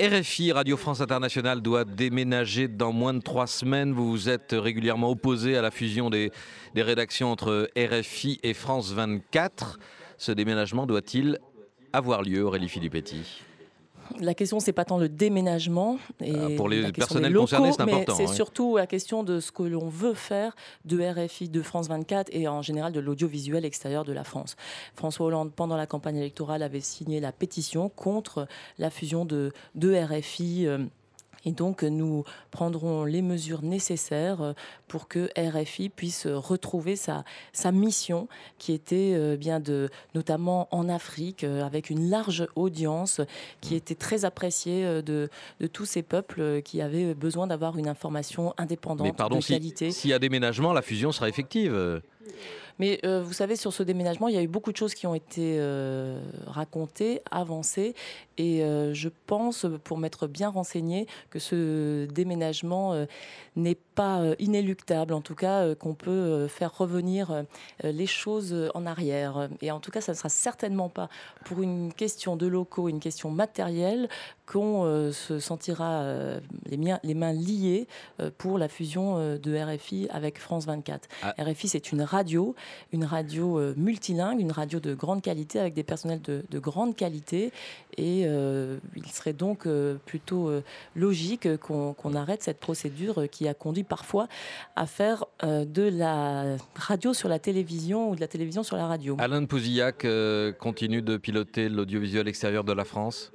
RFI, Radio France Internationale, doit déménager dans moins de trois semaines. Vous vous êtes régulièrement opposé à la fusion des, rédactions entre RFI et France 24. Ce déménagement doit-il avoir lieu, Aurélie Filippetti la question, c'est pas tant le déménagement et ah, pour les personnels concernés, c'est important. C'est surtout la question de ce que l'on veut faire de RFI, de France 24 et en général de l'audiovisuel extérieur de la France. François Hollande, pendant la campagne électorale, avait signé la pétition contre la fusion de, de RFI. Euh, et donc, nous prendrons les mesures nécessaires euh, pour que RFI puisse retrouver sa, sa mission, qui était euh, bien de, notamment en Afrique, euh, avec une large audience, qui était très appréciée de, de tous ces peuples qui avaient besoin d'avoir une information indépendante, Mais pardon, de qualité. S'il y a déménagement, la fusion sera effective. Mais euh, vous savez, sur ce déménagement, il y a eu beaucoup de choses qui ont été euh, racontées, avancées. Et euh, je pense, pour m'être bien renseigné, que ce déménagement n'est pas inéluctable. En tout cas, qu'on peut faire revenir les choses en arrière. Et en tout cas, ça ne sera certainement pas pour une question de locaux, une question matérielle, qu'on se sentira les, les, mains liées pour la fusion de RFI avec France 24. Ah. RFI, c'est une radio une radio euh, multilingue, une radio de grande qualité avec des personnels de, grande qualité. Et euh, il serait donc euh, plutôt logique qu'on arrête cette procédure qui a conduit parfois à faire de la radio sur la télévision ou de la télévision sur la radio. Alain Pouzillac continue de piloter l'audiovisuel extérieur de la France?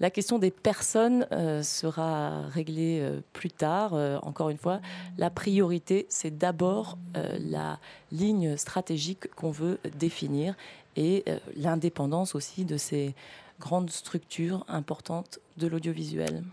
La question des personnes euh, sera réglée euh, plus tard. Euh, encore une fois, la priorité, c'est d'abord la ligne stratégique qu'on veut définir et l'indépendance aussi de ces grandes structures importantes de l'audiovisuel.